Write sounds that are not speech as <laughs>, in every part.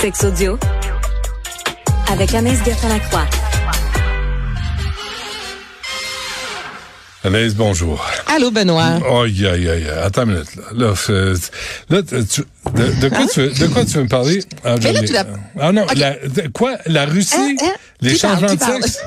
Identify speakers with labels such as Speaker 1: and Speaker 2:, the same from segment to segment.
Speaker 1: Sex audio avec Anaïs Gertin-Lacroix.
Speaker 2: Anaïs, bonjour.
Speaker 3: Allô, Benoît.
Speaker 2: Aïe, aïe, aïe. Attends une minute. Là, là, là tu, de, de, quoi tu veux, de quoi tu veux me parler? Ah,
Speaker 3: Mais là, tu
Speaker 2: ah non,
Speaker 3: Ok.
Speaker 2: la, de- quoi? La Russie?
Speaker 3: Hein, hein?
Speaker 2: Les
Speaker 3: Qui parle,
Speaker 2: changements
Speaker 3: qui
Speaker 2: de
Speaker 3: parle?
Speaker 2: sexe?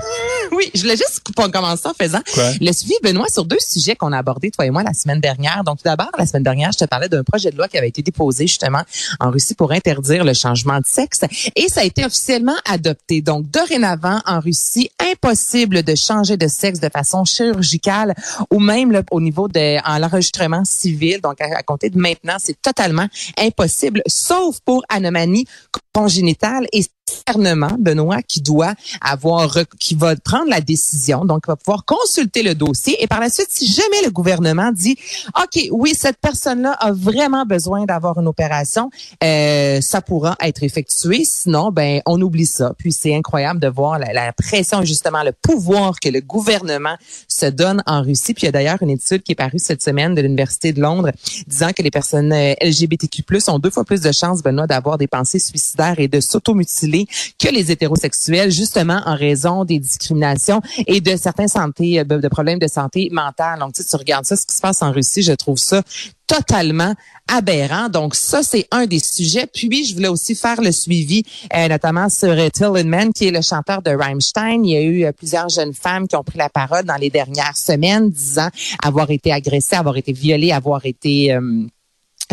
Speaker 2: <laughs>
Speaker 3: oui, je voulais juste qu'on commence en faisant
Speaker 2: Quoi?
Speaker 3: le suivi, Benoît, sur deux sujets qu'on a abordés, toi et moi, la semaine dernière. Donc, tout d'abord, la semaine dernière, je te parlais d'un projet de loi qui avait été déposé justement en Russie pour interdire le changement de sexe. Et ça a été officiellement adopté. Donc, dorénavant, en Russie, impossible de changer de sexe de façon chirurgicale ou même là, au niveau de en l'enregistrement civil. Donc, à, à compter de maintenant, c'est totalement impossible, sauf pour anomalie congénitale et gouvernement, Benoît, qui doit avoir, qui va prendre la décision, donc il va pouvoir consulter le dossier et par la suite, si jamais le gouvernement dit, ok, oui, cette personne-là a vraiment besoin d'avoir une opération, euh, ça pourra être effectué. Sinon, ben, on oublie ça. Puis c'est incroyable de voir la, la pression, justement, le pouvoir que le gouvernement se donne en Russie. Puis il y a d'ailleurs une étude qui est parue cette semaine de l'Université de Londres disant que les personnes euh, LGBTQ+ ont deux fois plus de chances, Benoît, d'avoir des pensées suicidaires et de s'automutiler que les hétérosexuels, justement en raison des discriminations et de certains santé, euh, de problèmes de santé mentale. Donc, tu, tu regardes ça, ce qui se passe en Russie, je trouve ça totalement aberrant. Donc, ça, c'est un des sujets. Puis, je voulais aussi faire le suivi, euh, notamment sur euh, qui est le chanteur de Rammstein. Il y a eu euh, plusieurs jeunes femmes qui ont pris la parole dans les dernières semaines, disant avoir été agressées, avoir été violées, avoir été...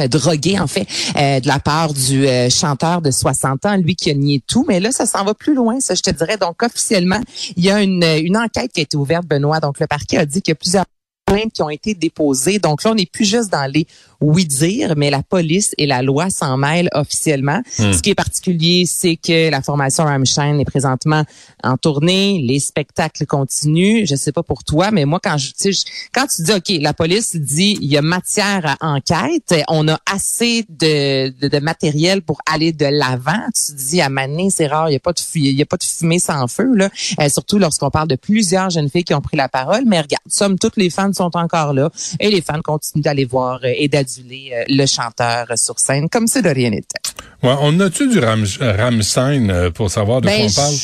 Speaker 3: euh, drogué en fait euh, de la part du euh, chanteur de 60 ans, lui qui a nié tout, mais là ça s'en va plus loin, ça je te dirais. Donc officiellement, il y a une, une enquête qui a été ouverte, Benoît. Donc le parquet a dit qu'il y a plusieurs plaintes qui ont été déposées. Donc là, on n'est plus juste dans les oui dire, mais la police et la loi s'en mêlent officiellement.
Speaker 2: Hmm.
Speaker 3: Ce qui est particulier, c'est que la formation Rammstein est présentement en tournée, les spectacles continuent. Je sais pas pour toi, mais moi quand je, je- quand tu dis ok, la police dit il y a matière à enquête, on a assez de, de, de matériel pour aller de l'avant. Tu dis à Mané, c'est rare, il y a pas de fu- il y a pas de fumée sans feu là. Euh, surtout lorsqu'on parle de plusieurs jeunes filles qui ont pris la parole. Mais regarde, somme toutes les fans sont encore là et les fans continuent d'aller voir euh, et d'aduler euh, le chanteur euh, sur scène comme si de rien n'était.
Speaker 2: Ouais, on a-tu du Ram, Ramstein euh, pour savoir de quoi on parle?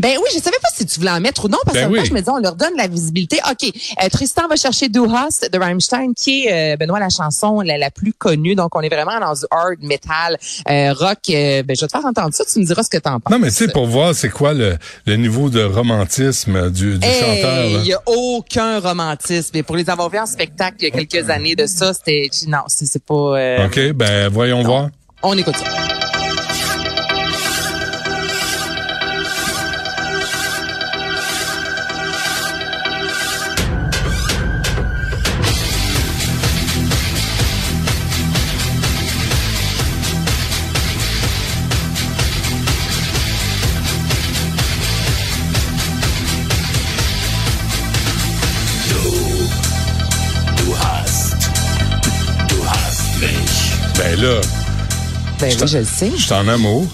Speaker 3: Ben oui, je savais pas si tu voulais en mettre ou non, parce que
Speaker 2: Ben
Speaker 3: temps,
Speaker 2: oui.
Speaker 3: je me dis, on leur donne la visibilité. OK, euh, Tristan va chercher Du Hast de Rammstein, qui est, euh, Benoît, la chanson la, la plus connue. Donc, on est vraiment dans du hard metal, euh, rock. Ben, je vais te faire entendre ça, tu me diras ce que t'en penses.
Speaker 2: Non, mais c'est pour voir c'est quoi le, le niveau de romantisme du, du
Speaker 3: Hey,
Speaker 2: chanteur.
Speaker 3: Il y a aucun romantisme. Et pour les avoir vus en spectacle il y a quelques années de ça, c'était... Non, c'est pas... euh,
Speaker 2: OK, ben voyons voir.
Speaker 3: On écoute ça.
Speaker 2: Ben là,
Speaker 3: Ben oui, je le sais.
Speaker 2: je suis en amour.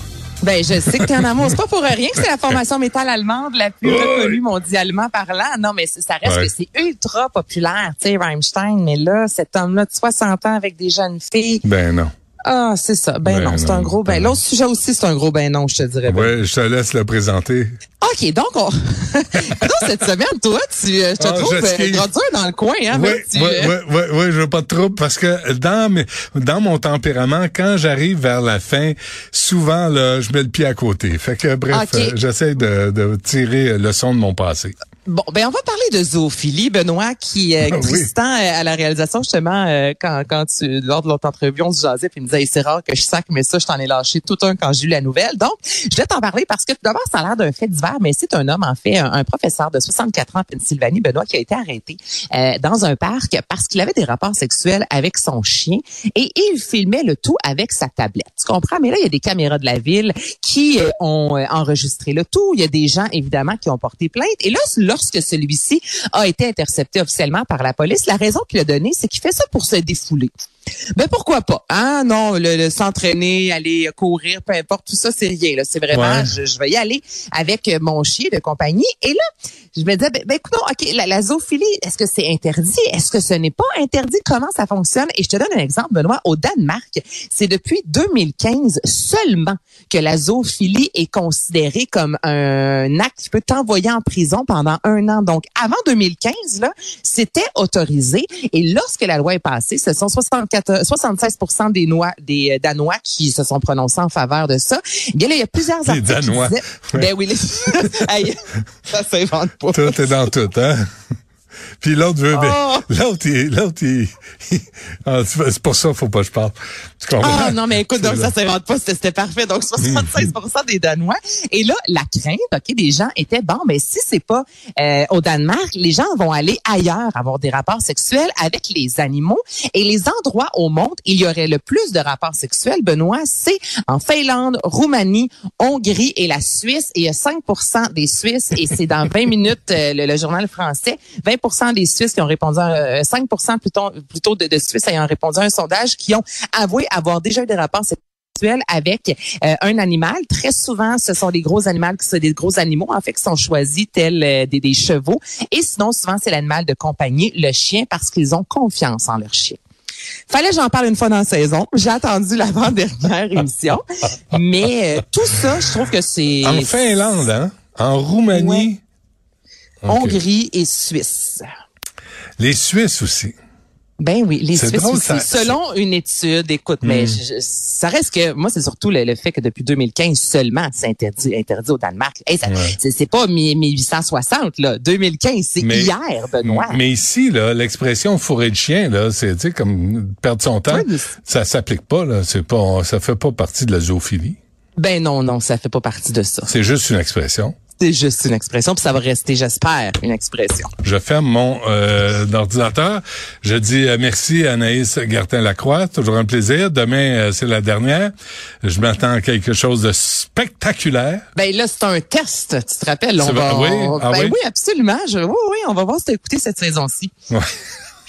Speaker 3: Ben, je sais que t'es en amour. C'est pas pour rien que c'est la formation métal allemande la plus reconnue mondialement parlant. Non, mais ça reste
Speaker 2: Ouais.
Speaker 3: que c'est ultra populaire, tu sais, Rammstein. Mais là, cet homme-là de 60 ans avec des jeunes filles,
Speaker 2: Ben non.
Speaker 3: Ah, c'est ça. Ben,
Speaker 2: Ben
Speaker 3: non, c'est
Speaker 2: non,
Speaker 3: un gros ben.
Speaker 2: ben non.
Speaker 3: L'autre sujet aussi, c'est un gros ben non, je te dirais. Ben.
Speaker 2: Ouais, je te laisse le présenter.
Speaker 3: OK, donc, on... <laughs> donc cette semaine, toi, tu, euh, je te
Speaker 2: Ah,
Speaker 3: trouve
Speaker 2: je
Speaker 3: euh, dur dans le coin, hein?
Speaker 2: Oui,
Speaker 3: tu,
Speaker 2: oui, oui, oui, oui, je veux pas de trouble parce que dans mes, dans mon tempérament, quand j'arrive vers la fin, souvent là, je mets le pied à côté. Fait que bref, euh, j'essaie de, de tirer le son de mon passé.
Speaker 3: Bon, ben on va parler de zoophilie, Benoît, qui euh,
Speaker 2: Ah oui.
Speaker 3: Tristan euh, à la réalisation justement euh, quand quand tu lors de l'autre entrevue on se jasait puis il me disait Hey, c'est rare que je sac mais ça je t'en ai lâché tout un quand j'ai eu la nouvelle. Donc je vais t'en parler parce que tout d'abord ça a l'air d'un fait divers mais c'est un homme en fait un, un professeur de 64 ans en Pennsylvanie, Benoît, qui a été arrêté euh, dans un parc parce qu'il avait des rapports sexuels avec son chien et il filmait le tout avec sa tablette. Tu comprends? Mais là il y a des caméras de la ville qui euh, ont euh, enregistré le tout. Il y a des gens évidemment qui ont porté plainte et là lorsque celui-ci a été intercepté officiellement par la police, la raison qu'il a donnée, c'est qu'il fait ça pour se défouler. Ben pourquoi pas? Ah non, le, s'entraîner, aller courir, peu importe, tout ça c'est rien là. C'est vraiment, je, vais y aller avec mon chien de compagnie. Et là, je me disais, ben, ben écoute, ok, la, la zoophilie, est-ce que c'est interdit? Est-ce que ce n'est pas interdit? Comment ça fonctionne? Et je te donne un exemple, Benoît. Au Danemark, c'est depuis 2015 seulement que la zoophilie est considérée comme un acte qui peut t'envoyer en prison pendant un an. Donc avant 2015 là, c'était autorisé. Et lorsque la loi est passée, ce sont 60 76 des, noix, des euh, Danois qui se sont prononcés en faveur de ça. Bien là, il y a plusieurs articles. Les
Speaker 2: Danois.
Speaker 3: Ben oui, les... <laughs> ça s'invente pas.
Speaker 2: Tout est dans tout, hein? Puis l'autre veut, oh! <laughs> l'autre, l'autre, ah, c'est pour ça qu'il faut pas que je parle.
Speaker 3: Ah non, mais écoute, <laughs> donc ça s'invente pas, c'était parfait. Donc <laughs> 76% des Danois. Et là, la crainte, ok, des gens était bon, mais si c'est pas euh, au Danemark, les gens vont aller ailleurs avoir des rapports sexuels avec les animaux. Et les endroits au monde, il y aurait le plus de rapports sexuels, Benoît, c'est en Finlande, Roumanie, Hongrie et la Suisse. Et il y a 5% des Suisses, et c'est dans 20 minutes euh, le, le, journal français, 20 des Suisses qui ont répondu, à, 5 euh, plutôt, plutôt de, de Suisses ayant répondu à un sondage qui ont avoué avoir déjà eu des rapports sexuels avec euh, un animal. Très souvent, ce sont des gros animaux qui sont des gros animaux en fait qui sont choisis tels euh, des, des chevaux. Et sinon, souvent c'est l'animal de compagnie, le chien, parce qu'ils ont confiance en leur chien. Fallait que j'en parle une fois dans la saison. J'ai attendu l'avant-dernière <laughs> émission. Mais tout ça, je trouve que c'est...
Speaker 2: En Finlande, hein? En Roumanie.
Speaker 3: Hongrie et Suisse.
Speaker 2: Les Suisses aussi.
Speaker 3: Ben oui, les Suisses aussi. Selon une étude, écoute, mais hmm. ça reste que moi, c'est surtout le, fait que depuis 2015 seulement, c'est interdit, interdit au Danemark. Hey, C'est pas 1860 là, 2015, c'est hier, Benoît.
Speaker 2: Mais ici, là, l'expression fourré de chien, là, c'est comme perdre son temps, ça s'applique pas là. C'est pas, ça fait pas partie de la zoophilie.
Speaker 3: Ben non, non, ça fait pas partie de ça.
Speaker 2: C'est juste une expression
Speaker 3: c'est juste une expression, puis ça va rester, j'espère, une expression.
Speaker 2: Je ferme mon euh, ordinateur. Je dis euh, merci à Anaïs Gertin-Lacroix. Toujours un plaisir. Demain, euh, c'est la dernière. Je m'attends à quelque chose de spectaculaire.
Speaker 3: Ben là, c'est un test, tu te rappelles? On va,
Speaker 2: oui? Ah
Speaker 3: ben oui? absolument. Je, oui, oui, on va voir si tu as écouté cette saison-ci.
Speaker 2: Ouais.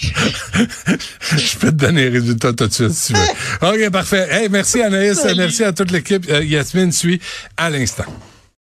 Speaker 2: <laughs> je peux te donner les résultats tout de suite si tu veux. <laughs> OK, parfait. Hey, merci Anaïs, merci à toute l'équipe. Yasmine suit à l'instant.